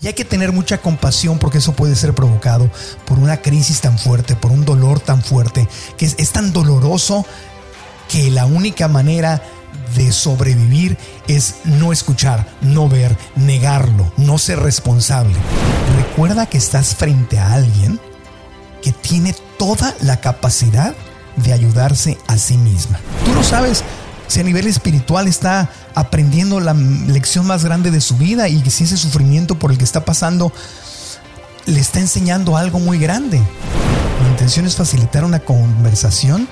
Y hay que tener mucha compasión porque eso puede ser provocado por una crisis tan fuerte, por un dolor tan fuerte, que es, tan doloroso que la única manera de sobrevivir es no escuchar, no ver, negarlo, no ser responsable. Recuerda que estás frente a alguien que tiene toda la capacidad de ayudarse a sí misma. Tú lo sabes, si a nivel espiritual está aprendiendo la lección más grande de su vida y si ese sufrimiento por el que está pasando le está enseñando algo muy grande. Mi intención es facilitar una conversación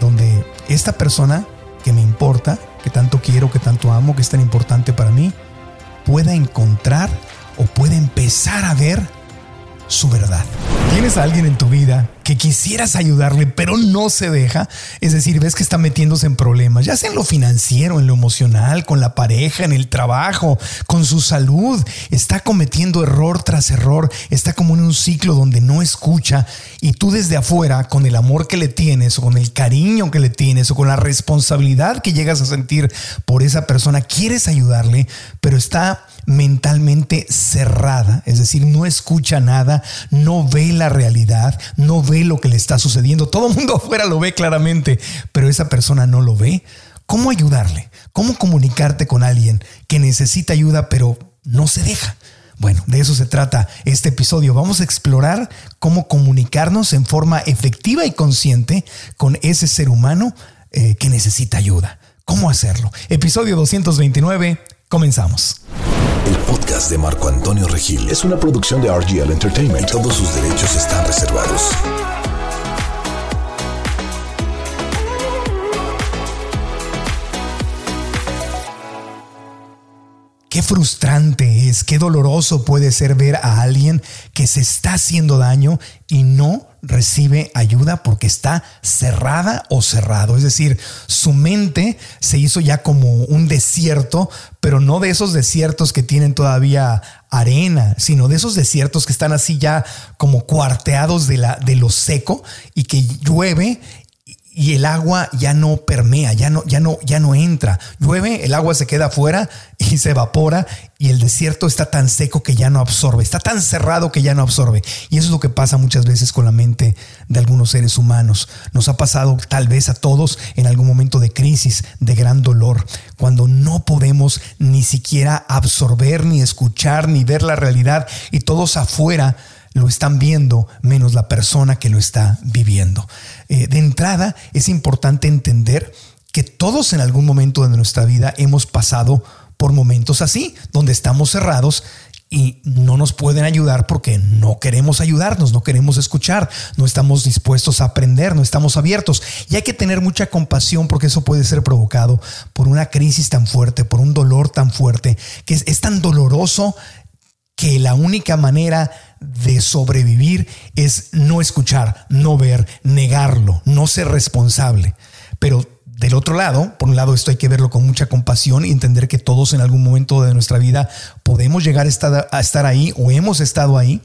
donde esta persona que me importa, que tanto quiero, que tanto amo, que es tan importante para mí, pueda encontrar o pueda empezar a ver su verdad. ¿Tienes a alguien en tu vida que quisieras ayudarle, pero no se deja? Es decir, ves que está metiéndose en problemas, ya sea en lo financiero, en lo emocional, con la pareja, en el trabajo, con su salud. Está cometiendo error tras error, está como en un ciclo donde no escucha y tú desde afuera, con el amor que le tienes o con el cariño que le tienes o con la responsabilidad que llegas a sentir por esa persona, quieres ayudarle, pero está mentalmente cerrada, es decir, no escucha nada, no ve la realidad, no ve lo que le está sucediendo. Todo el mundo afuera lo ve claramente, pero esa persona no lo ve. ¿Cómo ayudarle? ¿Cómo comunicarte con alguien que necesita ayuda pero no se deja? Bueno, de eso se trata este episodio. Vamos a explorar cómo comunicarnos en forma efectiva y consciente con ese ser humano eh, que necesita ayuda. ¿Cómo hacerlo? Episodio 229, comenzamos. El podcast de Marco Antonio Regil es una producción de RGL Entertainment. Todos sus derechos están reservados. Qué frustrante es, qué doloroso puede ser ver a alguien que se está haciendo daño y no recibe ayuda porque está cerrada o cerrado. Es decir, su mente se hizo ya como un desierto, pero no de esos desiertos que tienen todavía arena, sino de esos desiertos que están así ya como cuarteados de, la, de lo seco y que llueve y el agua ya no permea, ya no, ya no, ya no entra. Llueve, el agua se queda afuera y se evapora y el desierto está tan seco que ya no absorbe, está tan cerrado que ya no absorbe. Y eso es lo que pasa muchas veces con la mente de algunos seres humanos. Nos ha pasado tal vez a todos en algún momento de crisis, de gran dolor, cuando no podemos ni siquiera absorber, ni escuchar, ni ver la realidad y todos afuera lo están viendo menos la persona que lo está viviendo. Eh, de entrada, es importante entender que todos en algún momento de nuestra vida hemos pasado por momentos así, donde estamos cerrados y no nos pueden ayudar porque no queremos ayudarnos, no queremos escuchar, no estamos dispuestos a aprender, no estamos abiertos. Y hay que tener mucha compasión porque eso puede ser provocado por una crisis tan fuerte, por un dolor tan fuerte, que es, es tan doloroso que la única manera de sobrevivir es no escuchar, no ver, negarlo, no ser responsable. Pero del otro lado, por un lado esto hay que verlo con mucha compasión y entender que todos en algún momento de nuestra vida podemos llegar a estar, a estar ahí o hemos estado ahí.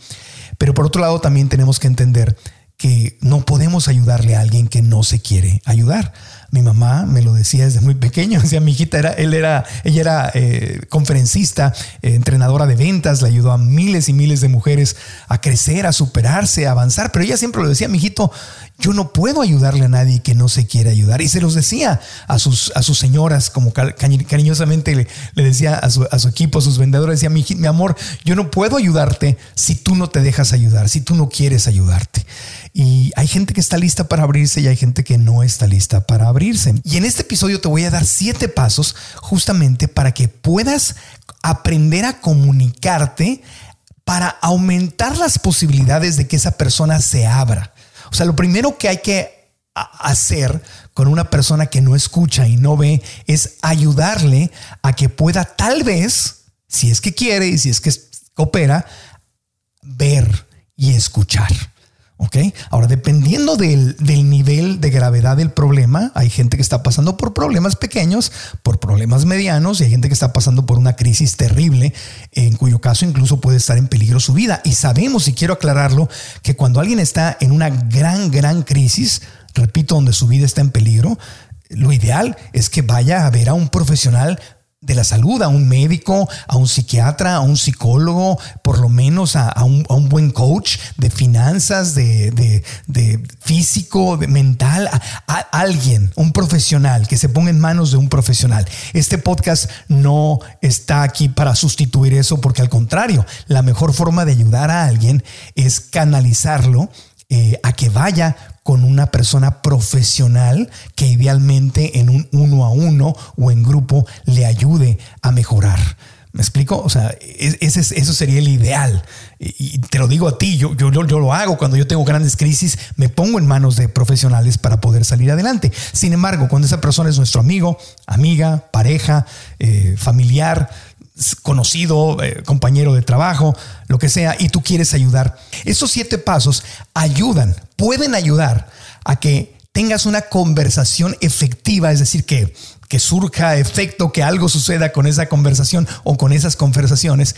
Pero por otro lado también tenemos que entender que no podemos ayudarle a alguien que no se quiere ayudar. Mi mamá me lo decía desde muy pequeño. Decía, mi hijita era, él era, ella era eh, conferencista, eh, entrenadora de ventas, le ayudó a miles y miles de mujeres a crecer, a superarse, a avanzar. Pero ella siempre lo decía, mi hijito, yo no puedo ayudarle a nadie que no se quiere ayudar. Y se los decía a sus, a sus señoras, como cariñosamente le, le decía a su, a su, equipo, a sus vendedores, decía, mi, mi amor, yo no puedo ayudarte si tú no te dejas ayudar, si tú no quieres ayudarte. Y hay gente que está lista para abrirse y hay gente que no está lista para abrirse. Y en este episodio te voy a dar siete pasos justamente para que puedas aprender a comunicarte para aumentar las posibilidades de que esa persona se abra. O sea, lo primero que hay que hacer con una persona que no escucha y no ve es ayudarle a que pueda tal vez, si es que quiere y si es que coopera, ver y escuchar. ¿Ok? Ahora, dependiendo del, nivel de gravedad del problema, hay gente que está pasando por problemas pequeños, por problemas medianos, y hay gente que está pasando por una crisis terrible, en cuyo caso incluso puede estar en peligro su vida. Y sabemos, y quiero aclararlo, que cuando alguien está en una gran, gran crisis, repito, donde su vida está en peligro, lo ideal es que vaya a ver a un profesional de la salud, a un médico, a un psiquiatra, a un psicólogo, por lo menos a, un, buen coach de finanzas, de, físico, de mental, a, alguien, un profesional, que se ponga en manos de un profesional. Este podcast no está aquí para sustituir eso, porque al contrario, la mejor forma de ayudar a alguien es canalizarlo eh, a que vaya con una persona profesional que idealmente en un uno a uno o en grupo le ayude a mejorar. ¿Me explico? O sea, ese, eso sería el ideal. Y te lo digo a ti, yo, yo, yo lo hago cuando yo tengo grandes crisis, me pongo en manos de profesionales para poder salir adelante. Sin embargo, cuando esa persona es nuestro amigo, amiga, pareja, eh, familiar, conocido, eh, compañero de trabajo, lo que sea, y tú quieres ayudar, esos siete pasos ayudan, pueden ayudar a que tengas una conversación efectiva, es decir, que que surja efecto, que algo suceda con esa conversación o con esas conversaciones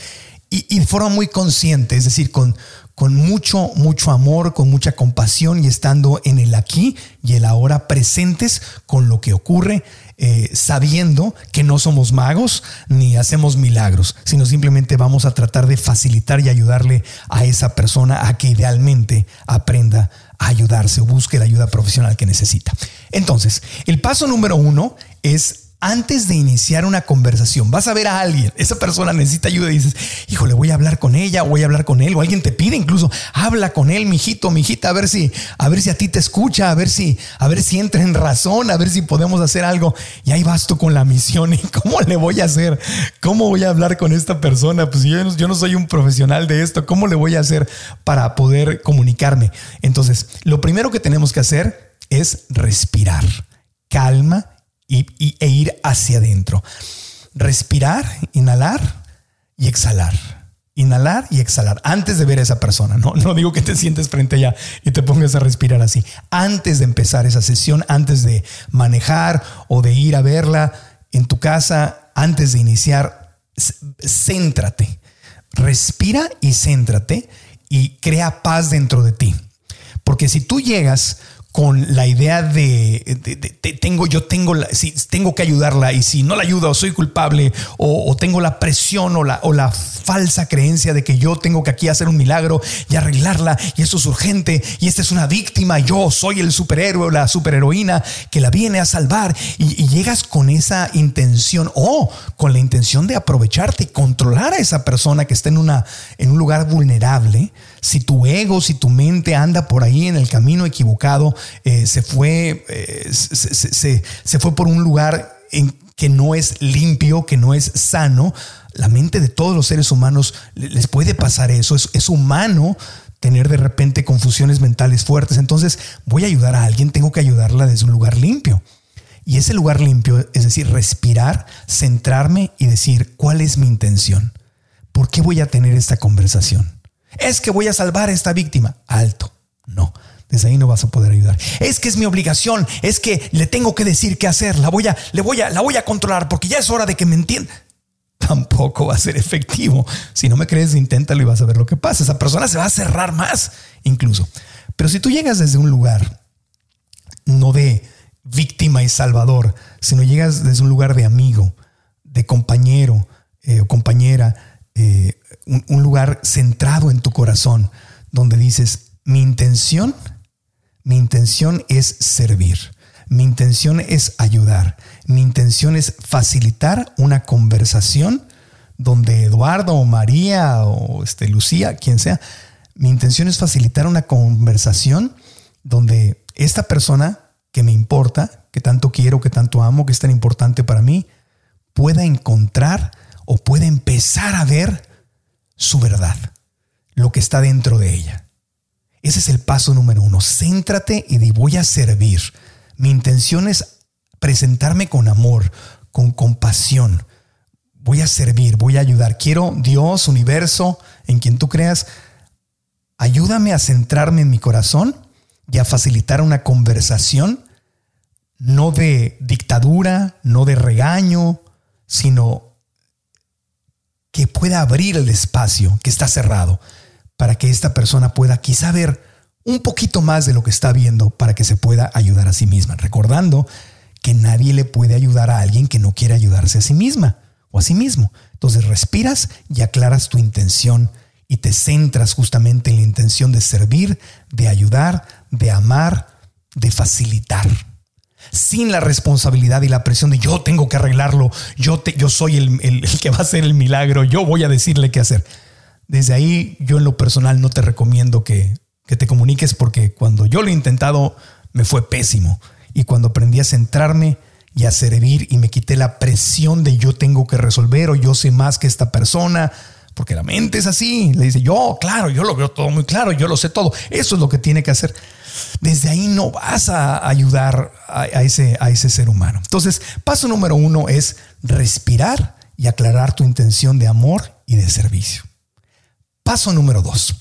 y, de forma muy consciente, es decir, con, con mucho, mucho amor, con mucha compasión y estando en el aquí y el ahora presentes con lo que ocurre, eh, sabiendo que no somos magos ni hacemos milagros, sino simplemente vamos a tratar de facilitar y ayudarle a esa persona a que idealmente aprenda a ayudarse o busque la ayuda profesional que necesita. Entonces, el paso número uno es antes de iniciar una conversación, vas a ver a alguien, esa persona necesita ayuda y dices, hijo, le voy a hablar con ella, voy a hablar con él, o alguien te pide incluso, habla con él, mijito, mijita, a ver si, a ver si a ti te escucha, a ver si, a ver si entra en razón, a ver si podemos hacer algo. Y ahí vas tú con la misión. ¿Y cómo le voy a hacer? ¿Cómo voy a hablar con esta persona? Pues yo no soy un profesional de esto. ¿Cómo le voy a hacer para poder comunicarme? Entonces, lo primero que tenemos que hacer es respirar. Calma e ir hacia adentro. Respirar, inhalar y exhalar. Inhalar y exhalar antes de ver a esa persona. No, no digo que te sientes frente a y te pongas a respirar así. Antes de empezar esa sesión, antes de manejar o de ir a verla en tu casa, antes de iniciar, céntrate. Respira y céntrate y crea paz dentro de ti. Porque si tú llegas con la idea de, tengo, yo tengo, si tengo que ayudarla y si no la ayudo soy culpable o, tengo la presión o la, o la falsa creencia de que yo tengo que aquí hacer un milagro y arreglarla y eso es urgente y esta es una víctima, yo soy el superhéroe o la superheroína que la viene a salvar y, llegas con esa intención o con la intención de aprovecharte y controlar a esa persona que está en, una, en un lugar vulnerable, si tu ego, si tu mente anda por ahí en el camino equivocado, eh, se, fue, eh, se, fue por un lugar en que no es limpio, que no es sano, la mente de todos los seres humanos les puede pasar eso. Es, es, humano tener de repente confusiones mentales fuertes. Entonces voy a ayudar a alguien, tengo que ayudarla desde un lugar limpio. Y ese lugar limpio, es decir, respirar, centrarme y decir, ¿cuál es mi intención? ¿Por qué voy a tener esta conversación? Es que voy a salvar a esta víctima. Alto. No. Desde ahí no vas a poder ayudar. Es que es mi obligación, es que le tengo que decir qué hacer, la voy a, le voy a, la voy a controlar porque ya es hora de que me entienda. Tampoco va a ser efectivo. Si no me crees, inténtalo y vas a ver lo que pasa. Esa persona se va a cerrar más, incluso. Pero si tú llegas desde un lugar no de víctima y salvador, sino llegas desde un lugar de amigo, de compañero eh, o compañera, eh, un, lugar centrado en tu corazón, donde dices, mi intención, mi intención es servir. Mi intención es ayudar. Mi intención es facilitar una conversación donde Eduardo o María o este, Lucía, quien sea, mi intención es facilitar una conversación donde esta persona que me importa, que tanto quiero, que tanto amo, que es tan importante para mí, pueda encontrar o pueda empezar a ver su verdad, lo que está dentro de ella. Ese es el paso número uno. Céntrate y di voy a servir. Mi intención es presentarme con amor, con compasión. Voy a servir, voy a ayudar. Quiero Dios, universo, en quien tú creas, ayúdame a centrarme en mi corazón y a facilitar una conversación, no de dictadura, no de regaño, sino que pueda abrir el espacio que está cerrado para que esta persona pueda quizá ver un poquito más de lo que está viendo para que se pueda ayudar a sí misma, recordando que nadie le puede ayudar a alguien que no quiere ayudarse a sí misma o a sí mismo. Entonces respiras y aclaras tu intención y te centras justamente en la intención de servir, de ayudar, de amar, de facilitar. Sin la responsabilidad y la presión de yo tengo que arreglarlo, yo, te, yo soy el, el, que va a hacer el milagro, yo voy a decirle qué hacer. Desde ahí yo en lo personal no te recomiendo que, que te comuniques porque cuando yo lo he intentado me fue pésimo. Y cuando aprendí a centrarme y a servir y me quité la presión de yo tengo que resolver o yo sé más que esta persona, porque la mente es así. Le dice, yo, claro, yo lo veo todo muy claro, yo lo sé todo. Eso es lo que tiene que hacer. Desde ahí no vas a ayudar a, ese, a ese ser humano. Entonces, paso número uno es respirar y aclarar tu intención de amor y de servicio. Paso número dos.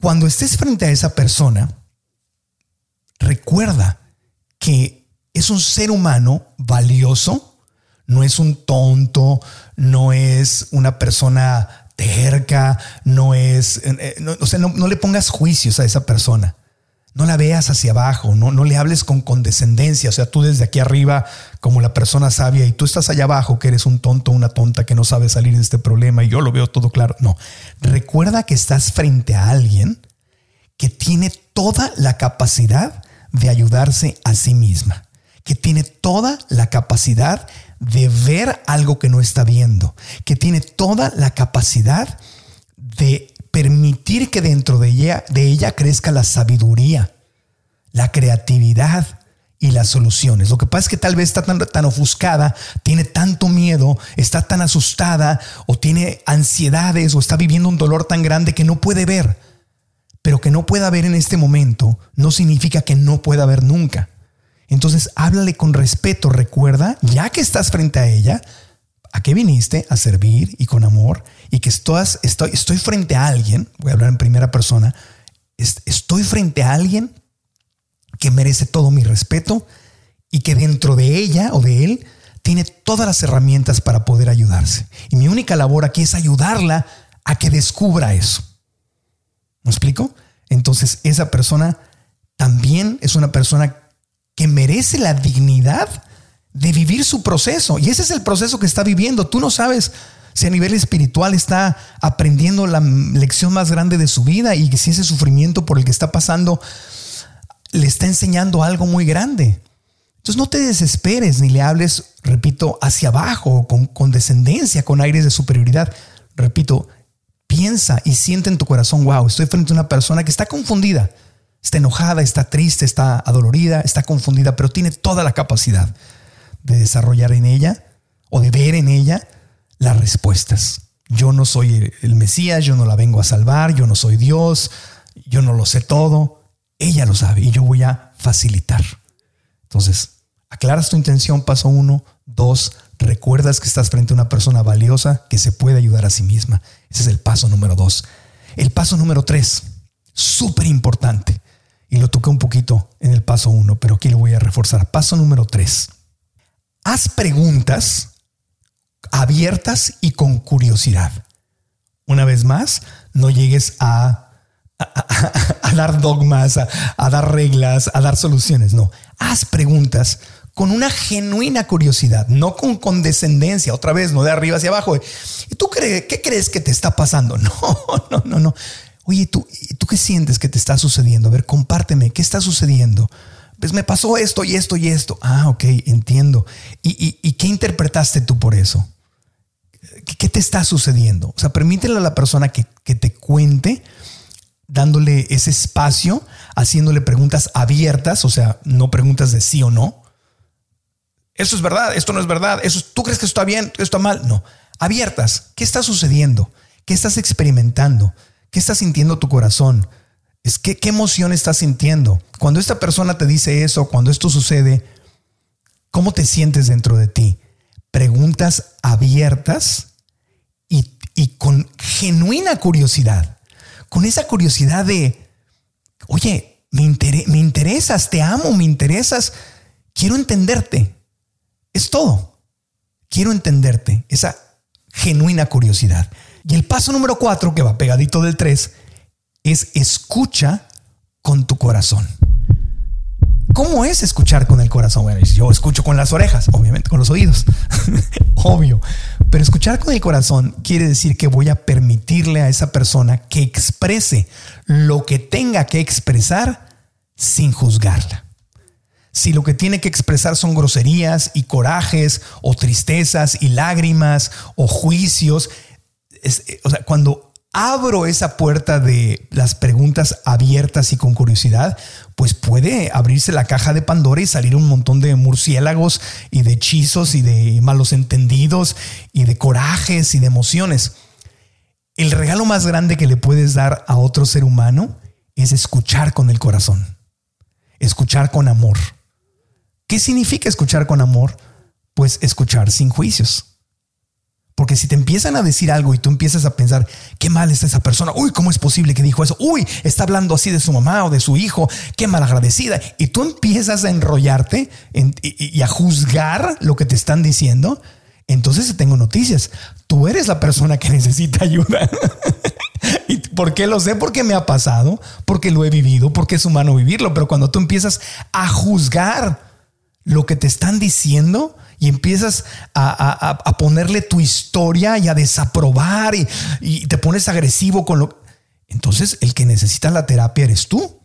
Cuando estés frente a esa persona, recuerda que es un ser humano valioso no es un tonto, no es una persona terca, no es, eh, eh, o sea, no, le pongas juicios a esa persona. No la veas hacia abajo, no, no le hables con condescendencia. O sea, tú desde aquí arriba, como la persona sabia, y tú estás allá abajo, que eres un tonto, una tonta que no sabe salir de este problema, y yo lo veo todo claro. No, recuerda que estás frente a alguien que tiene toda la capacidad de ayudarse a sí misma, que tiene toda la capacidad de ver algo que no está viendo, que tiene toda la capacidad de permitir que dentro de ella, de ella crezca la sabiduría, la creatividad y las soluciones. Lo que pasa es que tal vez está tan, tan ofuscada, tiene tanto miedo, está tan asustada o tiene ansiedades o está viviendo un dolor tan grande que no puede ver. Pero que no pueda ver en este momento no significa que no pueda ver nunca. Entonces háblale con respeto, recuerda, ya que estás frente a ella, a qué viniste a servir y con amor y que estoy, estoy frente a alguien, voy a hablar en primera persona, estoy frente a alguien que merece todo mi respeto y que dentro de ella o de él tiene todas las herramientas para poder ayudarse. Y mi única labor aquí es ayudarla a que descubra eso. ¿Me explico? Entonces esa persona también es una persona que merece la dignidad de vivir su proceso. Y ese es el proceso que está viviendo. Tú no sabes si a nivel espiritual está aprendiendo la lección más grande de su vida y si ese sufrimiento por el que está pasando le está enseñando algo muy grande. Entonces no te desesperes ni le hables, repito, hacia abajo, con condescendencia, con aires de superioridad. Repito, piensa y siente en tu corazón, wow, estoy frente a una persona que está confundida Está enojada, está triste, está adolorida, está confundida, pero tiene toda la capacidad de desarrollar en ella o de ver en ella las respuestas. Yo no soy el Mesías, yo no la vengo a salvar, yo no soy Dios, yo no lo sé todo. Ella lo sabe y yo voy a facilitar. Entonces, aclaras tu intención, paso uno. Dos, recuerdas que estás frente a una persona valiosa que se puede ayudar a sí misma. Ese es el paso número dos. El paso número tres, súper importante y lo toqué un poquito en el paso uno, pero aquí lo voy a reforzar. Paso número tres. Haz preguntas abiertas y con curiosidad. Una vez más, no llegues a, a, dar dogmas, a, dar reglas, a dar soluciones. No, haz preguntas con una genuina curiosidad, no con condescendencia, otra vez, no de arriba hacia abajo. ¿Y tú crees, qué crees que te está pasando? No, no, no, no. Oye, ¿tú, ¿tú qué sientes que te está sucediendo? A ver, compárteme, ¿qué está sucediendo? Pues me pasó esto y esto y esto. Ah, ok, entiendo. ¿Y, qué interpretaste tú por eso? ¿Qué, te está sucediendo? O sea, permítele a la persona que, que te cuente, dándole ese espacio, haciéndole preguntas abiertas, o sea, no preguntas de sí o no. Eso es verdad, esto no es verdad, eso, ¿tú crees que está bien, esto está mal? No, abiertas. ¿Qué está sucediendo? ¿Qué estás experimentando? ¿Qué está sintiendo tu corazón? Es que, ¿Qué emoción estás sintiendo? Cuando esta persona te dice eso, cuando esto sucede, ¿cómo te sientes dentro de ti? Preguntas abiertas y, con genuina curiosidad. Con esa curiosidad de, oye, me, me interesas, te amo, me interesas, quiero entenderte. Es todo. Quiero entenderte. Esa genuina curiosidad. Y el paso número cuatro, que va pegadito del tres, es escucha con tu corazón. ¿Cómo es escuchar con el corazón? Bueno, yo escucho con las orejas, obviamente, con los oídos, obvio. Pero escuchar con el corazón quiere decir que voy a permitirle a esa persona que exprese lo que tenga que expresar sin juzgarla. Si lo que tiene que expresar son groserías y corajes o tristezas y lágrimas o juicios, o sea, cuando abro esa puerta de las preguntas abiertas y con curiosidad, pues puede abrirse la caja de Pandora y salir un montón de murciélagos y de hechizos y de malos entendidos y de corajes y de emociones. El regalo más grande que le puedes dar a otro ser humano es escuchar con el corazón, escuchar con amor. ¿Qué significa escuchar con amor? Pues escuchar sin juicios porque si te empiezan a decir algo y tú empiezas a pensar, qué mal está esa persona, uy, ¿cómo es posible que dijo eso? Uy, está hablando así de su mamá o de su hijo, qué mal agradecida. Y tú empiezas a enrollarte y, a juzgar lo que te están diciendo. Entonces tengo noticias. Tú eres la persona que necesita ayuda. ¿Y por qué lo sé? Porque me ha pasado, porque lo he vivido, porque es humano vivirlo. Pero cuando tú empiezas a juzgar lo que te están diciendo, y empiezas a, ponerle tu historia y a desaprobar y, te pones agresivo con lo... Entonces el que necesita la terapia eres tú.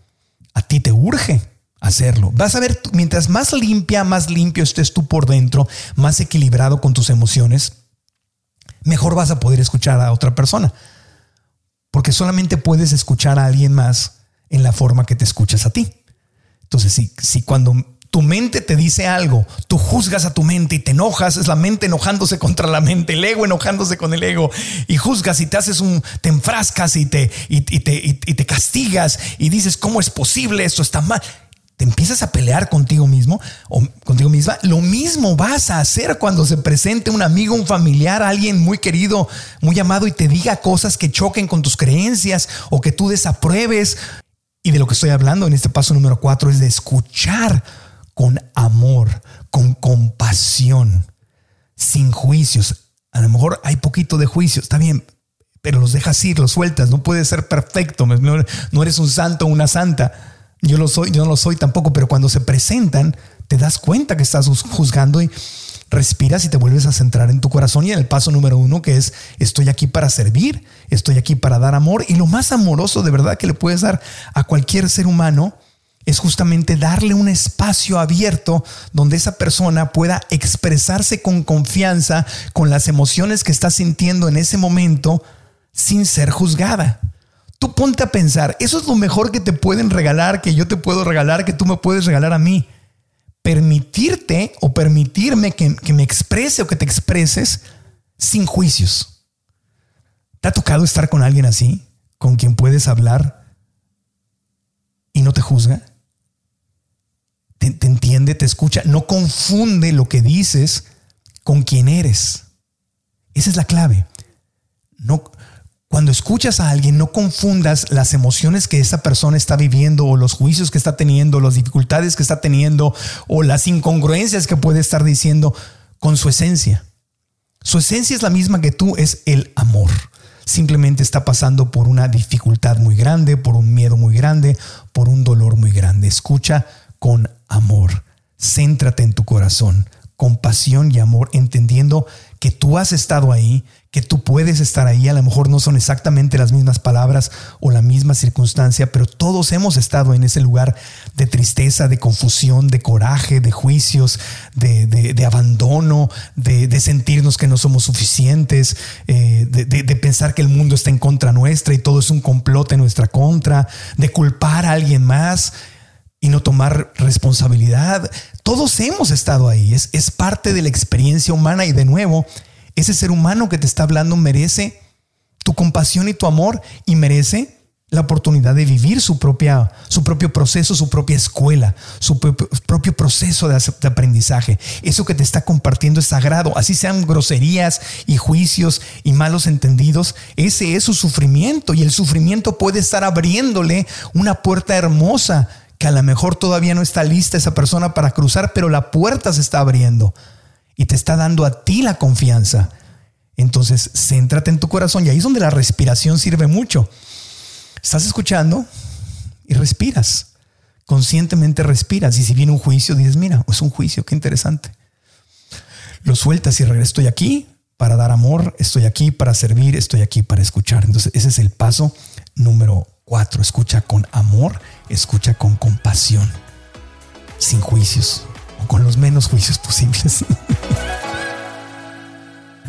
A ti te urge hacerlo. Vas a ver, mientras más limpia, más limpio estés tú por dentro, más equilibrado con tus emociones, mejor vas a poder escuchar a otra persona. Porque solamente puedes escuchar a alguien más en la forma que te escuchas a ti. Entonces, si, si cuando tu mente te dice algo, tú juzgas a tu mente y te enojas, es la mente enojándose contra la mente, el ego enojándose con el ego, y juzgas y te haces un, te enfrascas y te, y, te, y te castigas y dices, ¿cómo es posible? Esto está mal. Te empiezas a pelear contigo mismo o contigo misma. Lo mismo vas a hacer cuando se presente un amigo, un familiar, alguien muy querido, muy amado y te diga cosas que choquen con tus creencias o que tú desapruebes. Y de lo que estoy hablando en este paso número cuatro es de escuchar con amor, con compasión, sin juicios. A lo mejor hay poquito de juicio, está bien, pero los dejas ir, los sueltas. No puedes ser perfecto, no eres un santo o una santa. Yo lo soy, yo no lo soy tampoco, pero cuando se presentan, te das cuenta que estás juzgando y respiras y te vuelves a centrar en tu corazón y en el paso número uno que es estoy aquí para servir, estoy aquí para dar amor y lo más amoroso de verdad que le puedes dar a cualquier ser humano es justamente darle un espacio abierto donde esa persona pueda expresarse con confianza con las emociones que está sintiendo en ese momento sin ser juzgada. Tú ponte a pensar, eso es lo mejor que te pueden regalar, que yo te puedo regalar, que tú me puedes regalar a mí. Permitirte o permitirme que, que me exprese o que te expreses sin juicios. ¿Te ha tocado estar con alguien así, con quien puedes hablar y no te juzga? Te, entiende, te escucha, no confunde lo que dices con quién eres. Esa es la clave. No, cuando escuchas a alguien, no confundas las emociones que esa persona está viviendo o los juicios que está teniendo, las dificultades que está teniendo o las incongruencias que puede estar diciendo con su esencia. Su esencia es la misma que tú, es el amor. Simplemente está pasando por una dificultad muy grande, por un miedo muy grande, por un dolor muy grande. Escucha con amor. Céntrate en tu corazón, compasión y amor, entendiendo que tú has estado ahí, que tú puedes estar ahí. A lo mejor no son exactamente las mismas palabras o la misma circunstancia, pero todos hemos estado en ese lugar de tristeza, de confusión, de coraje, de juicios, de, abandono, de, sentirnos que no somos suficientes, eh, de, pensar que el mundo está en contra nuestra y todo es un complot en nuestra contra, de culpar a alguien más y no tomar responsabilidad. Todos hemos estado ahí, es, es parte de la experiencia humana y de nuevo, ese ser humano que te está hablando merece tu compasión y tu amor y merece la oportunidad de vivir su, propia, su propio proceso, su propia escuela, su propio, proceso de, aprendizaje. Eso que te está compartiendo es sagrado, así sean groserías y juicios y malos entendidos, ese es su sufrimiento y el sufrimiento puede estar abriéndole una puerta hermosa que a lo mejor todavía no está lista esa persona para cruzar, pero la puerta se está abriendo y te está dando a ti la confianza. Entonces, céntrate en tu corazón y ahí es donde la respiración sirve mucho. Estás escuchando y respiras. conscientemente respiras y si viene un juicio, dices, mira, es un juicio, qué interesante. Lo sueltas y regresas, estoy aquí para dar amor, estoy aquí para servir, estoy aquí para escuchar. Entonces ese es el paso número cuatro. Escucha con amor, escucha con compasión, sin juicios o con los menos juicios posibles.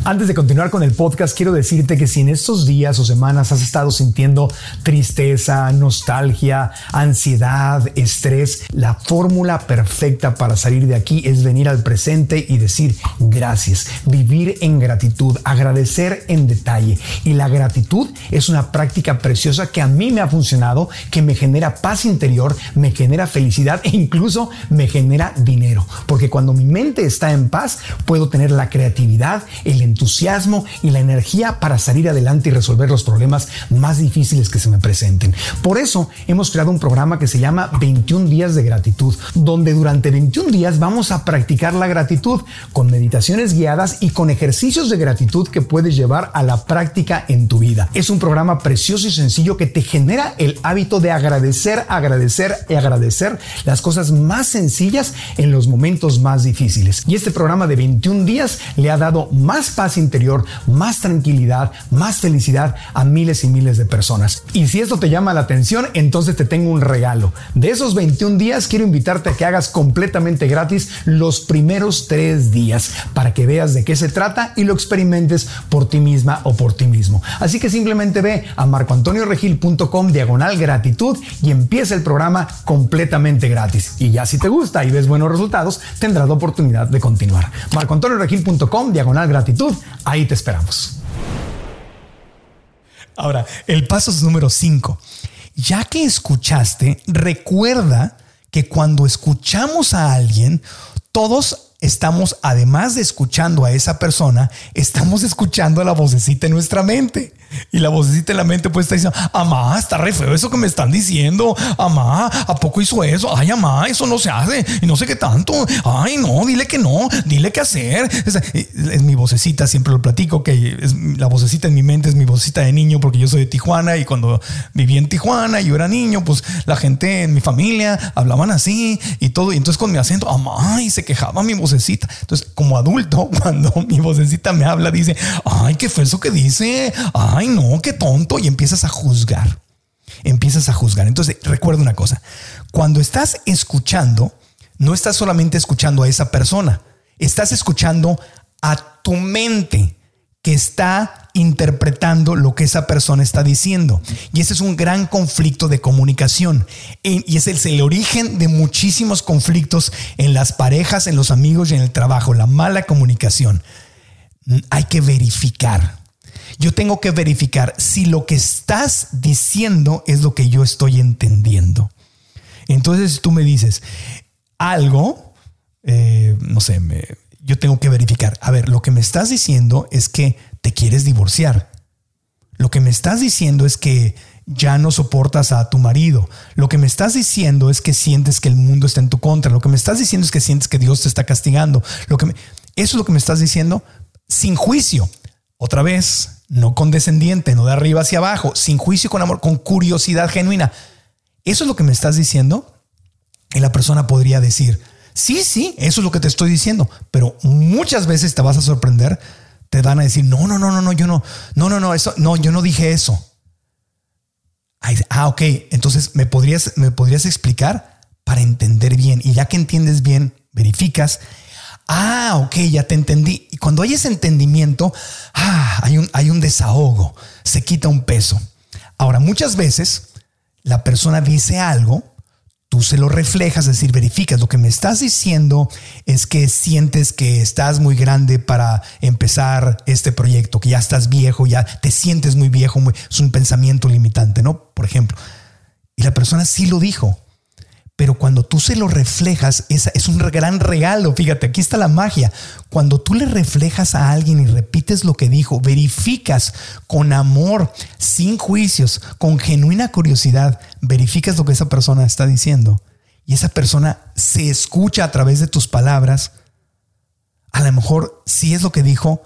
Antes de continuar con el podcast, quiero decirte que si en estos días o semanas has estado sintiendo tristeza, nostalgia, ansiedad, estrés, la fórmula perfecta para salir de aquí es venir al presente y decir gracias, vivir en gratitud, agradecer en detalle. Y la gratitud es una práctica preciosa que a mí me ha funcionado, que me genera paz interior, me genera felicidad e incluso me genera dinero. Porque cuando mi mente está en paz, puedo tener la creatividad, el entusiasmo y la energía para salir adelante y resolver los problemas más difíciles que se me presenten. Por eso hemos creado un programa que se llama 21 días de gratitud, donde durante 21 días vamos a practicar la gratitud con meditaciones guiadas y con ejercicios de gratitud que puedes llevar a la práctica en tu vida. Es un programa precioso y sencillo que te genera el hábito de agradecer, agradecer y agradecer las cosas más sencillas en los momentos más difíciles. Y este programa de 21 días le ha dado más paz interior, más tranquilidad, más felicidad a miles y miles de personas. Y si esto te llama la atención, entonces te tengo un regalo. De esos 21 días quiero invitarte a que hagas completamente gratis los primeros tres días para que veas de qué se trata y lo experimentes por ti misma o por ti mismo. Así que simplemente ve a marcoantonioregil.com diagonal gratitud y empieza el programa completamente gratis. Y ya si te gusta y ves buenos resultados, tendrás la oportunidad de continuar. marcoantonioregil.com diagonal gratitud ahí te esperamos. Ahora, el paso es número 5. Ya que escuchaste, recuerda que cuando escuchamos a alguien, todos estamos, además de escuchando a esa persona, estamos escuchando a la vocecita en nuestra mente. Y la vocecita en la mente pues está diciendo, amá, está re feo eso que me están diciendo. Amá, ¿a poco hizo eso? Ay, amá, eso no se hace. Y no sé qué tanto. Ay, no, dile que no, dile qué hacer. Es, mi vocecita, siempre lo platico, que es, la vocecita en mi mente es mi vocecita de niño porque yo soy de Tijuana y cuando viví en Tijuana y yo era niño, pues la gente en mi familia hablaban así y todo. Y entonces con mi acento, amá, y se quejaba mi vocecita. Entonces, como adulto, cuando mi vocecita me habla, dice, ay, qué fue eso que dice. Ay, ay no, qué tonto, y empiezas a juzgar. Empiezas a juzgar. Entonces, recuerda una cosa, cuando estás escuchando, no estás solamente escuchando a esa persona, estás escuchando a tu mente que está interpretando lo que esa persona está diciendo. Y ese es un gran conflicto de comunicación. Y es el, origen de muchísimos conflictos en las parejas, en los amigos y en el trabajo, la mala comunicación. Hay que verificar yo tengo que verificar si lo que estás diciendo es lo que yo estoy entendiendo. Entonces tú me dices algo, eh, no sé, yo tengo que verificar. A ver, lo que me estás diciendo es que te quieres divorciar. Lo que me estás diciendo es que ya no soportas a tu marido. Lo que me estás diciendo es que sientes que el mundo está en tu contra. Lo que me estás diciendo es que sientes que Dios te está castigando. Lo que eso es lo que me estás diciendo sin juicio. Otra vez, no condescendiente, no de arriba hacia abajo, sin juicio, con amor, con curiosidad genuina. ¿Eso es lo que me estás diciendo? Y la persona podría decir, sí, sí, eso es lo que te estoy diciendo, pero muchas veces te vas a sorprender, te van a decir, no, no, no, no, no, yo no, no, no, no, eso, no, yo no dije eso. Ah, ok, entonces me podrías, me podrías explicar para entender bien. Y ya que entiendes bien, verificas Ah, ok, ya te entendí. Y cuando hay ese entendimiento, ah, hay, un, hay un desahogo, se quita un peso. Ahora, muchas veces la persona dice algo, tú se lo reflejas, es decir, verificas. Lo que me estás diciendo es que sientes que estás muy grande para empezar este proyecto, que ya estás viejo, ya te sientes muy viejo, es un pensamiento limitante, ¿no? Por ejemplo. Y la persona sí lo dijo, pero cuando tú se lo reflejas, es, es un gran regalo. Fíjate, aquí está la magia. Cuando tú le reflejas a alguien y repites lo que dijo, verificas con amor, sin juicios, con genuina curiosidad, verificas lo que esa persona está diciendo. Y esa persona se escucha a través de tus palabras. A lo mejor sí es lo que dijo,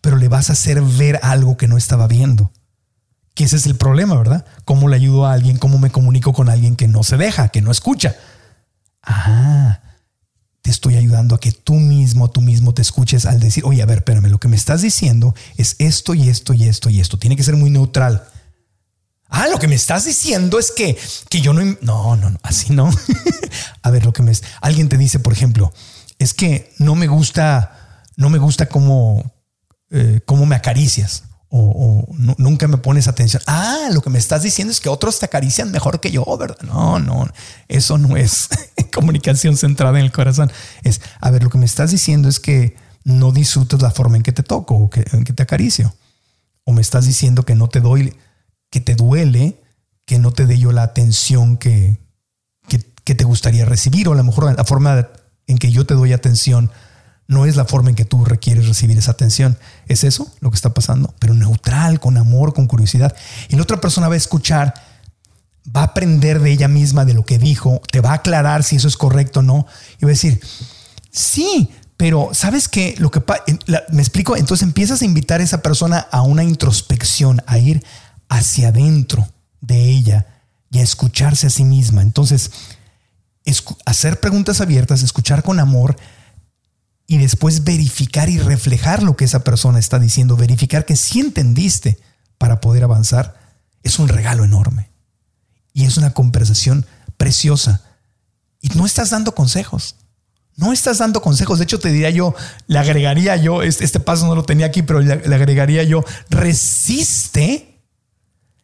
pero le vas a hacer ver algo que no estaba viendo Que ese es el problema, ¿verdad? ¿Cómo le ayudo a alguien? ¿Cómo me comunico con alguien que no se deja, que no escucha? Ah, te estoy ayudando a que tú mismo, tú mismo te escuches al decir, oye, a ver, espérame, lo que me estás diciendo es esto y esto y esto y esto. Tiene que ser muy neutral. Ah, lo que me estás diciendo es que, que yo no... No, no, no, así no. a ver, lo que me... Alguien te dice, por ejemplo, es que no me gusta, no me gusta cómo, eh, cómo me acaricias o, nunca me pones atención. Ah, lo que me estás diciendo es que otros te acarician mejor que yo, ¿verdad? No, no, eso no es comunicación centrada en el corazón. Es, a ver, lo que me estás diciendo es que no disfrutas la forma en que te toco o en que te acaricio. O me estás diciendo que no te doy, que te duele, que no te dé yo la atención que, que, que te gustaría recibir o a lo mejor la forma en que yo te doy atención no es la forma en que tú requieres recibir esa atención. ¿Es eso lo que está pasando? Pero neutral, con amor, con curiosidad. Y la otra persona va a escuchar, va a aprender de ella misma, de lo que dijo, te va a aclarar si eso es correcto o no. Y va a decir, sí, pero ¿sabes qué? Lo que me explico, entonces empiezas a invitar a esa persona a una introspección, a ir hacia adentro de ella y a escucharse a sí misma. Entonces, hacer preguntas abiertas, escuchar con amor, y después verificar y reflejar lo que esa persona está diciendo, verificar que sí entendiste para poder avanzar, es un regalo enorme. Y es una conversación preciosa. Y no estás dando consejos. No estás dando consejos. De hecho, te diría yo, le agregaría yo, este, este paso no lo tenía aquí, pero le, le agregaría yo, resiste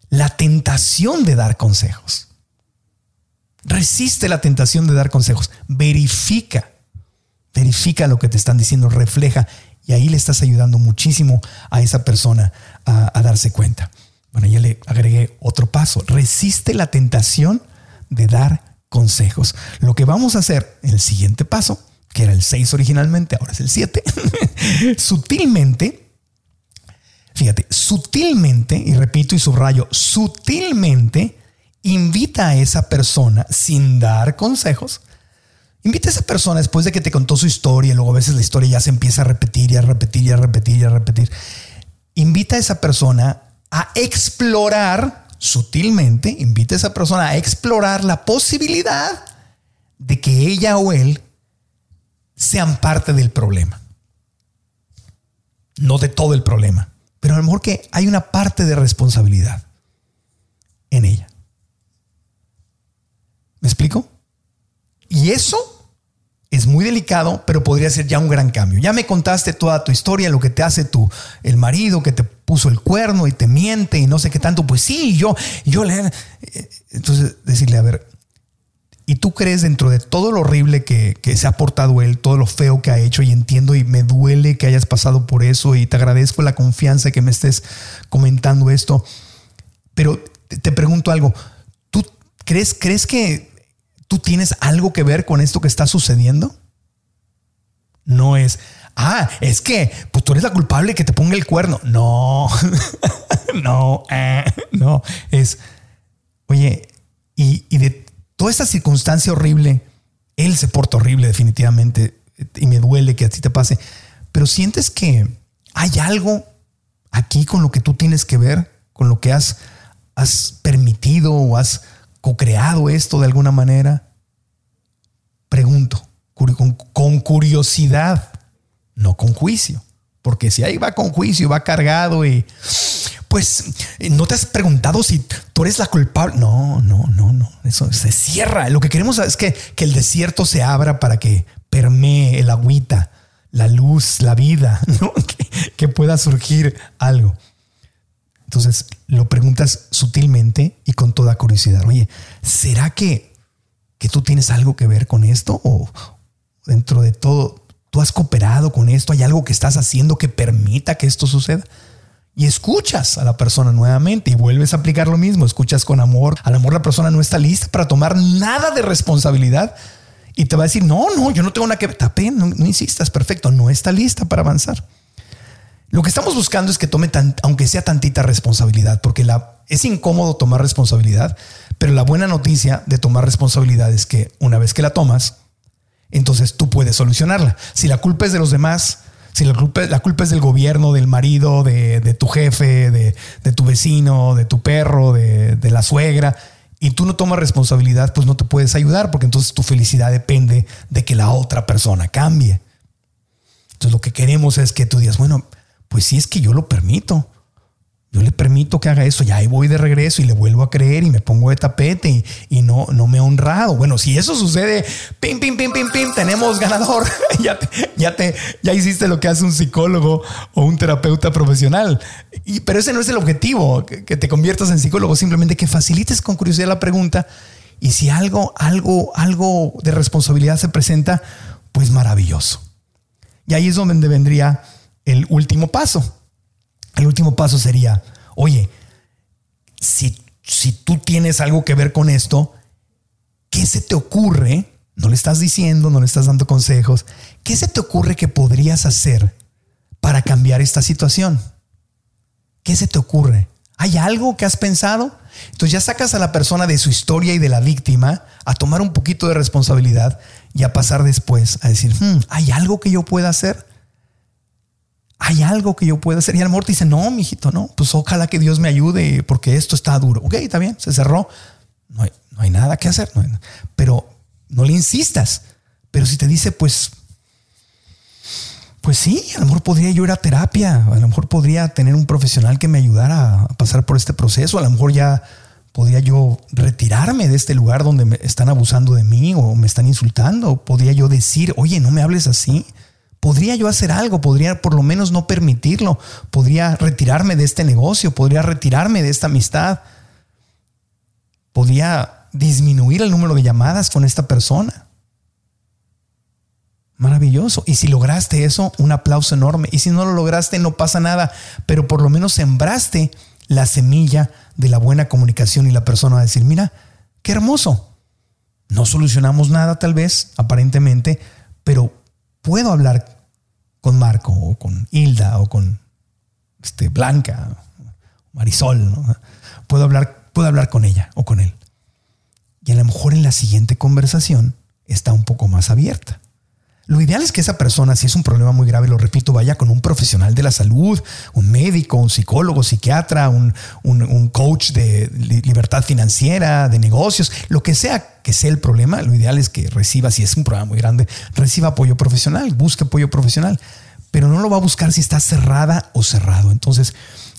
la tentación de dar consejos. Resiste la tentación de dar consejos. Verifica verifica lo que te están diciendo, refleja y ahí le estás ayudando muchísimo a esa persona a, darse cuenta. Bueno, ya le agregué otro paso. Resiste la tentación de dar consejos. Lo que vamos a hacer en el siguiente paso, que era el 6 originalmente, ahora es el 7, sutilmente, fíjate, sutilmente, y repito y subrayo, sutilmente invita a esa persona sin dar consejos Invita a esa persona después de que te contó su historia, luego a veces la historia ya se empieza a repetir y a repetir y a repetir y a repetir. Invita a esa persona a explorar sutilmente, invita a esa persona a explorar la posibilidad de que ella o él sean parte del problema. No de todo el problema, pero a lo mejor que hay una parte de responsabilidad en ella. ¿Me explico? Y eso es muy delicado, pero podría ser ya un gran cambio. Ya me contaste toda tu historia, lo que te hace tu el marido que te puso el cuerno y te miente y no sé qué tanto. Pues sí, yo, yo le. Entonces, decirle, a ver, ¿y tú crees dentro de todo lo horrible que, que se ha portado él, todo lo feo que ha hecho? Y entiendo y me duele que hayas pasado por eso y te agradezco la confianza que me estés comentando esto. Pero te pregunto algo, ¿tú crees, crees que ¿Tú tienes algo que ver con esto que está sucediendo? No es, ah, es que pues tú eres la culpable que te ponga el cuerno. No, no, eh, no. Es, oye, y, y de toda esta circunstancia horrible, él se porta horrible definitivamente y me duele que a ti te pase, pero sientes que hay algo aquí con lo que tú tienes que ver, con lo que has, has permitido o has co-creado esto de alguna manera? Pregunto, con, curiosidad, no con juicio. Porque si ahí va con juicio, va cargado y pues no te has preguntado si tú eres la culpable. No, no, no, no. Eso se cierra. Lo que queremos es que, que el desierto se abra para que permee el agüita, la luz, la vida, que pueda surgir algo. Entonces lo preguntas sutilmente y con toda curiosidad. Oye, ¿será que, que tú tienes algo que ver con esto? ¿O dentro de todo, tú has cooperado con esto? ¿Hay algo que estás haciendo que permita que esto suceda? Y escuchas a la persona nuevamente y vuelves a aplicar lo mismo. Escuchas con amor. A lo mejor la persona no está lista para tomar nada de responsabilidad y te va a decir, no, no, yo no tengo nada que ver. no, no insistas, perfecto, no está lista para avanzar. Lo que estamos buscando es que tome, aunque sea tantita responsabilidad, porque la, es incómodo tomar responsabilidad, pero la buena noticia de tomar responsabilidad es que una vez que la tomas, entonces tú puedes solucionarla. Si la culpa es de los demás, Si la culpa, la es del gobierno, del marido, de, tu jefe, de, tu vecino, de tu perro, de, de la suegra, y tú no tomas responsabilidad, pues no te puedes ayudar porque entonces tu felicidad depende de que la otra persona cambie. Entonces lo que queremos es que tú digas, bueno, pues si es que yo lo permito. Yo le permito que haga eso, ya ahí voy de regreso y le vuelvo a creer y me pongo de tapete y, no, no me he honrado. Bueno, si eso sucede, pim, pim, pim, pim, pim, tenemos ganador. ya, te, ya, te, ya hiciste lo que hace un psicólogo o un terapeuta profesional. Y, pero ese no es el objetivo, que, te conviertas en psicólogo, simplemente que facilites con curiosidad la pregunta. Y si algo, algo, algo de responsabilidad se presenta, pues maravilloso. Y ahí es donde vendría el último paso el último paso sería, oye, si, si tú tienes algo que ver con esto, ¿qué se te ocurre? No le estás diciendo, no le estás dando consejos. ¿Qué se te ocurre que podrías hacer para cambiar esta situación? ¿Qué se te ocurre? ¿Hay algo que has pensado? Entonces ya sacas a la persona de su historia y de la víctima a tomar un poquito de responsabilidad y a pasar después a decir, hmm, ¿hay algo que yo pueda hacer? Hay algo que yo pueda hacer. Y el amor te dice, no, mijito, no, pues ojalá que Dios me ayude porque esto está duro. Ok, está bien, se cerró. No hay, nada que hacer. pero no le insistas. Pero si te dice, pues, pues sí, a lo mejor podría yo ir a terapia. A lo mejor podría tener un profesional que me ayudara a pasar por este proceso. A lo mejor ya podría yo retirarme de este lugar donde me están abusando de mí o me están insultando. Podría yo decir, oye, no me hables así podría yo hacer algo, podría por lo menos no permitirlo, podría retirarme de este negocio, podría retirarme de esta amistad, podría disminuir el número de llamadas con esta persona. Maravilloso. Y si lograste eso, un aplauso enorme. Y si no lo lograste, no pasa nada, pero por lo menos sembraste la semilla de la buena comunicación y la persona va a decir, mira, qué hermoso. No solucionamos nada tal vez, aparentemente, pero puedo hablar con Marco o con Hilda o con este, Blanca, Marisol, puedo, hablar, puedo hablar con ella o con él. Y a lo mejor en la siguiente conversación está un poco más abierta. Lo ideal es que esa persona, si es un problema muy grave, lo repito, vaya con un profesional de la salud, un médico, un psicólogo, psiquiatra, un, coach de libertad financiera, de negocios, lo que sea que sea el problema. Lo ideal es que reciba, si es un problema muy grande, reciba apoyo profesional, busque apoyo profesional, pero no lo va a buscar si está cerrada o cerrado. Entonces,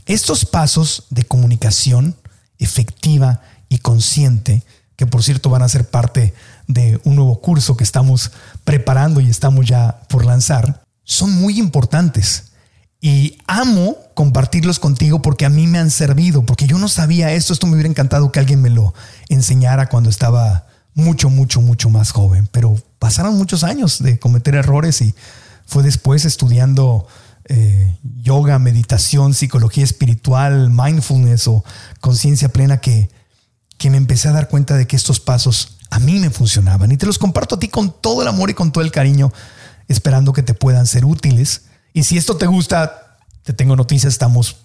estos pasos de comunicación efectiva y consciente, que por cierto van a ser parte de un nuevo curso que estamos preparando y estamos ya por lanzar, son muy importantes. Y amo compartirlos contigo porque a mí me han servido, porque yo no sabía esto, esto me hubiera encantado que alguien me lo enseñara cuando estaba mucho, mucho, mucho más joven, pero pasaron muchos años de cometer errores y fue después estudiando eh, yoga, meditación, psicología espiritual, mindfulness o conciencia plena que, que me empecé a dar cuenta de que estos pasos a mí me funcionaban y te los comparto a ti con todo el amor y con todo el cariño, esperando que te puedan ser útiles. Y si esto te gusta, te tengo noticias, estamos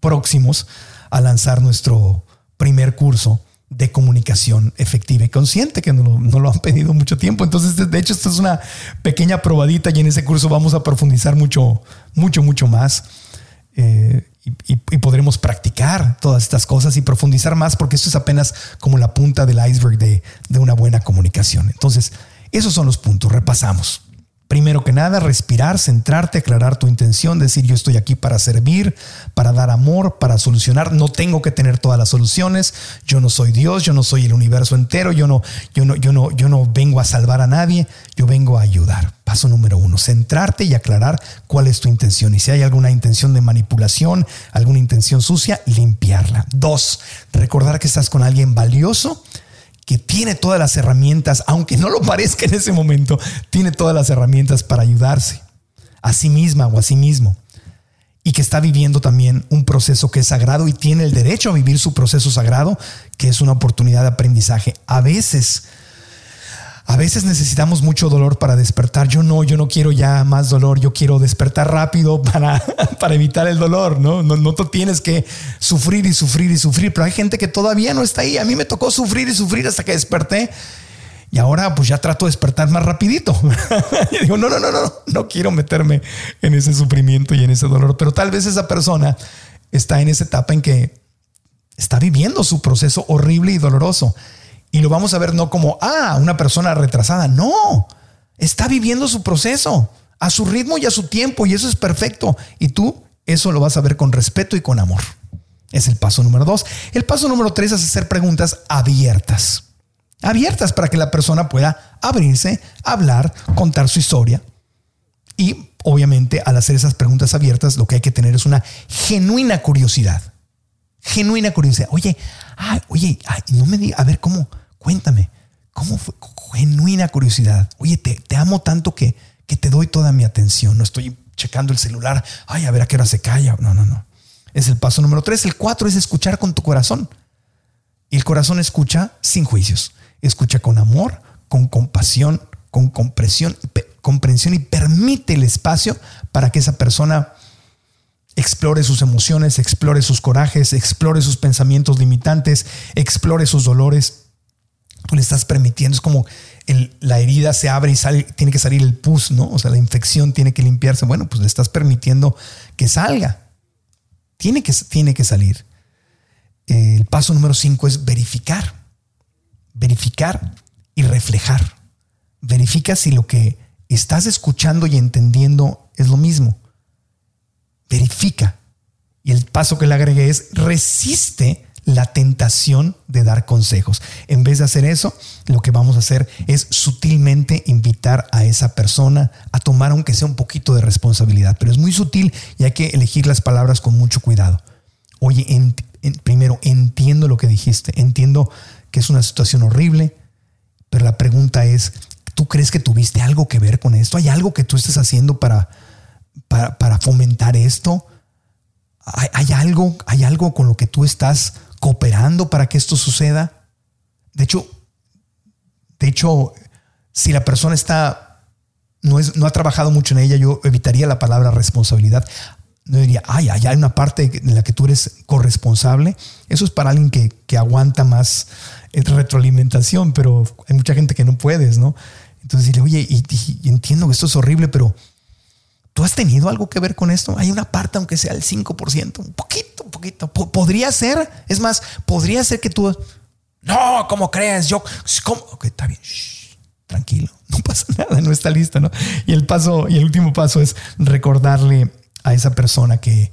próximos a lanzar nuestro primer curso de comunicación efectiva y consciente, que no, lo han pedido mucho tiempo. Entonces, de hecho, esto es una pequeña probadita y en ese curso vamos a profundizar mucho, mucho, mucho más. Eh, y, podremos practicar todas estas cosas y profundizar más porque esto es apenas como la punta del iceberg de, de una buena comunicación. Entonces, esos son los puntos. Repasamos. Primero que nada, respirar, centrarte, aclarar tu intención, decir yo estoy aquí para servir, para dar amor, para solucionar. No tengo que tener todas las soluciones. Yo no soy Dios, yo no soy el universo entero, yo no, yo no, yo no, yo no vengo a salvar a nadie, yo vengo a ayudar. Paso número uno, centrarte y aclarar cuál es tu intención. Y si hay alguna intención de manipulación, alguna intención sucia, limpiarla. Dos, recordar que estás con alguien valioso que tiene todas las herramientas, aunque no lo parezca en ese momento, tiene todas las herramientas para ayudarse a sí misma o a sí mismo. Y que está viviendo también un proceso que es sagrado y tiene el derecho a vivir su proceso sagrado, que es una oportunidad de aprendizaje. A veces a veces necesitamos mucho dolor para despertar. Yo no, yo no quiero ya más dolor. Yo quiero despertar rápido para, para evitar el dolor. ¿no? No, no tienes que sufrir y sufrir y sufrir. Pero hay gente que todavía no está ahí. A mí me tocó sufrir y sufrir hasta que desperté. Y ahora pues ya trato de despertar más rapidito. y digo, no, no, no, no, no quiero meterme en ese sufrimiento y en ese dolor. Pero tal vez esa persona está en esa etapa en que está viviendo su proceso horrible y doloroso. Y lo vamos a ver no como, ah, una persona retrasada. No, está viviendo su proceso a su ritmo y a su tiempo y eso es perfecto. Y tú eso lo vas a ver con respeto y con amor. Es el paso número dos. El paso número tres es hacer preguntas abiertas. Abiertas para que la persona pueda abrirse, hablar, contar su historia. Y obviamente al hacer esas preguntas abiertas lo que hay que tener es una genuina curiosidad. Genuina curiosidad. Oye, oye, no me digas, a ver, ¿cómo? Cuéntame, ¿cómo fue? Genuina curiosidad. Oye, te, amo tanto que, que te doy toda mi atención. No estoy checando el celular. Ay, a ver a qué hora se calla. No, no, no. Es el paso número tres. El cuatro es escuchar con tu corazón. Y el corazón escucha sin juicios. Escucha con amor, con compasión, con comprensión, comprensión y permite el espacio para que esa persona explore sus emociones, explore sus corajes, explore sus pensamientos limitantes, explore sus dolores. Le estás permitiendo, es como la herida se abre y sale, tiene que salir el pus, ¿no? O sea, la infección tiene que limpiarse. Bueno, pues le estás permitiendo que salga. Tiene que, tiene que salir. El paso número cinco es verificar. Verificar y reflejar. Verifica si lo que estás escuchando y entendiendo es lo mismo. Verifica. Y el paso que le agregué es resiste la tentación de dar consejos. En vez de hacer eso, lo que vamos a hacer es sutilmente invitar a esa persona a tomar aunque sea un poquito de responsabilidad, pero es muy sutil y hay que elegir las palabras con mucho cuidado. Oye, primero, entiendo lo que dijiste, entiendo que es una situación horrible, pero la pregunta es, ¿tú crees que tuviste algo que ver con esto? ¿Hay algo que tú estés haciendo para, para, fomentar esto? ¿Hay, ¿Hay, algo, ¿Hay algo con lo que tú estás cooperando para que esto suceda. De hecho, de hecho, si la persona está, no, es, no ha trabajado mucho en ella, yo evitaría la palabra responsabilidad. No diría, ay, hay una parte en la que tú eres corresponsable. Eso es para alguien que, que aguanta más eh, retroalimentación, pero hay mucha gente que no puedes, ¿no? Entonces dile, oye, y entiendo que esto es horrible, pero ¿Tú has tenido algo que ver con esto? Hay una parte, aunque sea el 5%, un poquito, un poquito. podría ser, es más, podría ser que tú, no, ¿cómo crees? Yo, ¿cómo? Ok, está bien, tranquilo, no pasa nada, no está listo, ¿no? Y el paso, y el último paso es recordarle a esa persona que,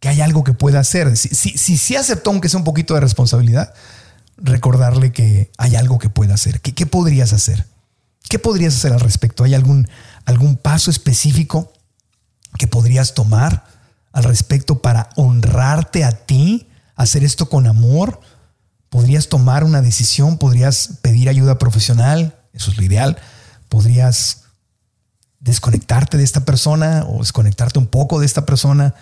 que hay algo que pueda hacer. Si, si, si, si aceptó, aunque sea un poquito de responsabilidad, recordarle que hay algo que pueda hacer. ¿Qué, qué podrías hacer? ¿Qué podrías hacer al respecto? ¿Hay algún, algún paso específico que podrías tomar al respecto para honrarte a ti, hacer esto con amor. Podrías tomar una decisión, podrías pedir ayuda profesional, eso es lo ideal. Podrías desconectarte de esta persona o desconectarte un poco de esta persona,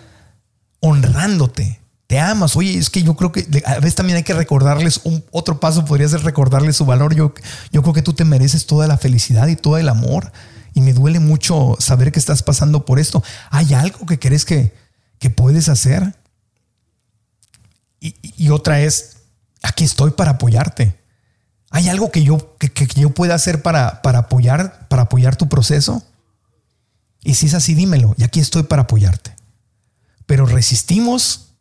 honrándote. Te amas. Oye, es que yo creo que a veces también hay que recordarles un otro paso, podría ser recordarles su valor. Yo, yo creo que tú te mereces toda la felicidad y todo el amor y me duele mucho saber que estás pasando por esto. ¿Hay algo que crees que, que puedes hacer? Y, otra es, aquí estoy para apoyarte. ¿Hay algo que yo, que, yo pueda hacer para, para, apoyar, para apoyar tu proceso? Y si es así, dímelo. Y aquí estoy para apoyarte. Pero resistimos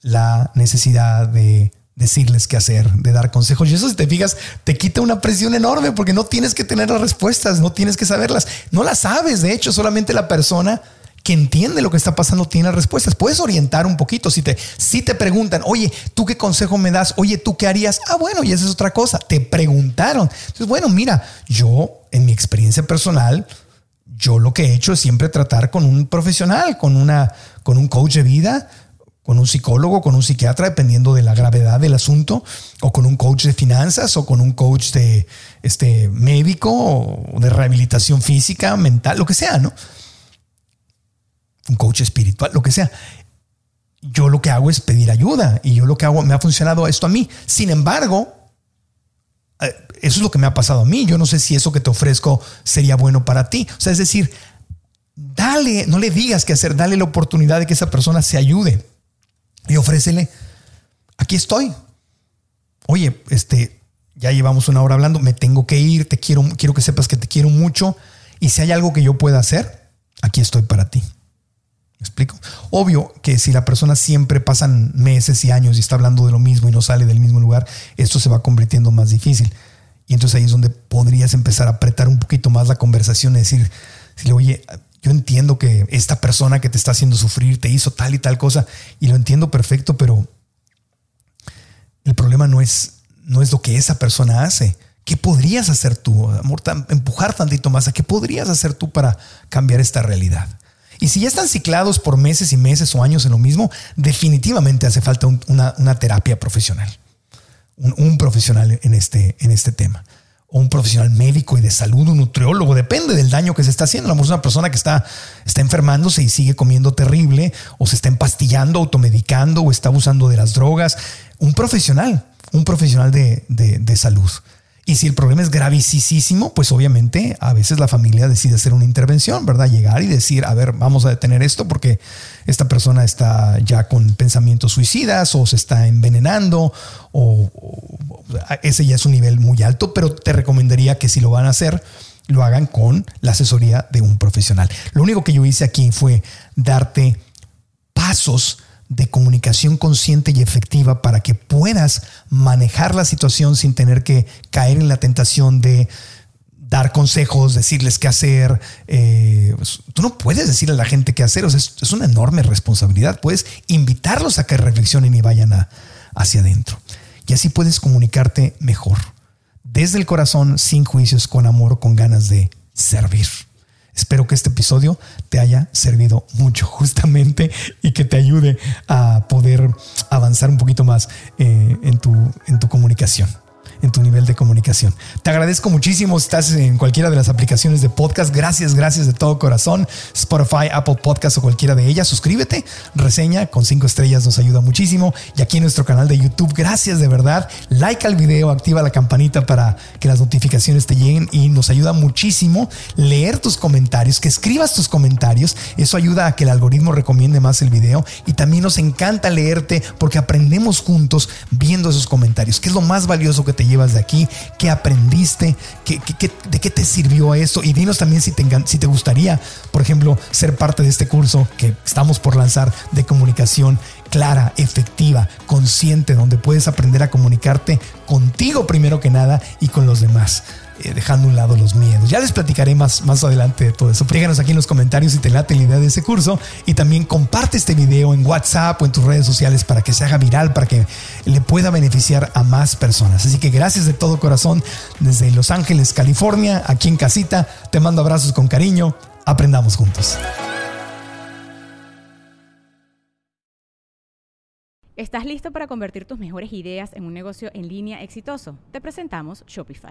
la necesidad de decirles qué hacer, de dar consejos. Y eso, si te fijas, te quita una presión enorme porque no tienes que tener las respuestas, no tienes que saberlas. No las sabes, de hecho, solamente la persona que entiende lo que está pasando tiene respuestas. Puedes orientar un poquito. Si te, si te preguntan, oye, ¿tú qué consejo me das? Oye, ¿tú qué harías? Ah, bueno, y esa es otra cosa. Te preguntaron. Entonces, bueno, mira, yo en mi experiencia personal, yo lo que he hecho es siempre tratar con un profesional, con, una, con un coach de vida, con un psicólogo, con un psiquiatra, dependiendo de la gravedad del asunto, o con un coach de finanzas, o con un coach de este, médico, o de rehabilitación física, mental, lo que sea, ¿no? Un coach espiritual, lo que sea. Yo lo que hago es pedir ayuda y yo lo que hago, me ha funcionado esto a mí. Sin embargo, eh, eso es lo que me ha pasado a mí. Yo no sé si eso que te ofrezco sería bueno para ti. O sea, es decir, dale, no le digas qué hacer, dale la oportunidad de que esa persona se ayude y ofrécele, aquí estoy. Oye, este, ya llevamos una hora hablando, me tengo que ir, te quiero, quiero que sepas que te quiero mucho y si hay algo que yo pueda hacer, aquí estoy para ti. ¿Me explico? Obvio que si la persona siempre pasan meses y años y está hablando de lo mismo y no sale del mismo lugar, esto se va convirtiendo más difícil. Y entonces ahí es donde podrías empezar a apretar un poquito más la conversación y decir, oye, yo entiendo que esta persona que te está haciendo sufrir te hizo tal y tal cosa y lo entiendo perfecto, pero el problema no es, no es lo que esa persona hace. ¿Qué podrías hacer tú, amor? Empujar tantito más a qué podrías hacer tú para cambiar esta realidad. Y si ya están ciclados por meses y meses o años en lo mismo, definitivamente hace falta una, terapia profesional, un, profesional en este, en este tema o un profesional médico y de salud, un nutriólogo, depende del daño que se está haciendo. A una persona que está, está enfermándose y sigue comiendo terrible, o se está empastillando, automedicando, o está abusando de las drogas. Un profesional, un profesional de, de salud. Y si el problema es gravísimo, pues obviamente a veces la familia decide hacer una intervención, ¿verdad? Llegar y decir, a ver, vamos a detener esto porque esta persona está ya con pensamientos suicidas o se está envenenando o, ese ya es un nivel muy alto, pero te recomendaría que si lo van a hacer, lo hagan con la asesoría de un profesional. Lo único que yo hice aquí fue darte pasos de comunicación consciente y efectiva para que puedas manejar la situación sin tener que caer en la tentación de dar consejos, decirles qué hacer. Eh, pues, tú no puedes decirle a la gente qué hacer, es, una enorme responsabilidad. Puedes invitarlos a que reflexionen y vayan hacia adentro. Y así puedes comunicarte mejor, desde el corazón, sin juicios, con amor, con ganas de servir. Espero que este episodio te haya servido mucho justamente y que te ayude a poder avanzar un poquito más eh, en, tu, en tu comunicación en tu nivel de comunicación. Te agradezco muchísimo. Estás en cualquiera de las aplicaciones de podcast. Gracias, gracias de todo corazón. Spotify, Apple Podcast o cualquiera de ellas. Suscríbete, reseña con cinco estrellas nos ayuda muchísimo. Y aquí en nuestro canal de YouTube, gracias de verdad. Like al video, activa la campanita para que las notificaciones te lleguen y nos ayuda muchísimo leer tus comentarios, que escribas tus comentarios. Eso ayuda a que el algoritmo recomiende más el video y también nos encanta leerte porque aprendemos juntos viendo esos comentarios, que es lo más valioso que te llevas de aquí, qué aprendiste, qué, de qué te sirvió eso y dinos también si te, si te gustaría, por ejemplo, ser parte de este curso que estamos por lanzar de comunicación clara, efectiva, consciente, donde puedes aprender a comunicarte contigo primero que nada y con los demás. Eh, dejando a un lado los miedos. Ya les platicaré más, más adelante de todo eso. Díganos aquí en los comentarios si te late la idea de ese curso y también comparte este video en WhatsApp o en tus redes sociales para que se haga viral, para que le pueda beneficiar a más personas. Así que gracias de todo corazón desde Los Ángeles, California, aquí en casita. Te mando abrazos con cariño. Aprendamos juntos. ¿Estás listo para convertir tus mejores ideas en un negocio en línea exitoso? Te presentamos Shopify.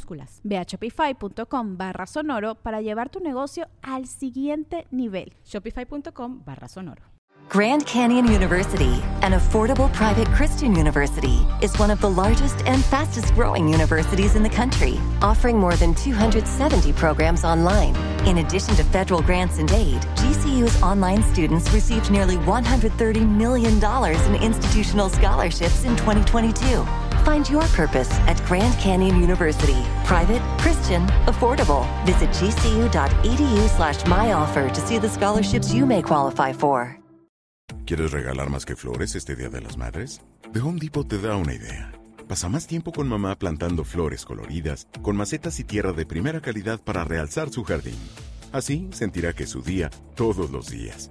minúsculas Ve a shopify.com barra sonoro para llevar tu negocio al siguiente nivel. Shopify.com barra sonoro. Grand Canyon University, an affordable private Christian university, is one of the largest and fastest growing universities in the country, offering more than 270 programs online. In addition to federal grants and aid, GCU's online students received nearly $130 million in institutional scholarships in 2022. Find your purpose at Grand Canyon University. Private, Christian, affordable. Visit gcu.edu slash myoffer to see the scholarships you may qualify for. ¿Quieres regalar más que flores este Día de las Madres? The Home Depot te da una idea. Pasa más tiempo con mamá plantando flores coloridas, con macetas y tierra de primera calidad para realzar su jardín. Así sentirá que es su día todos los días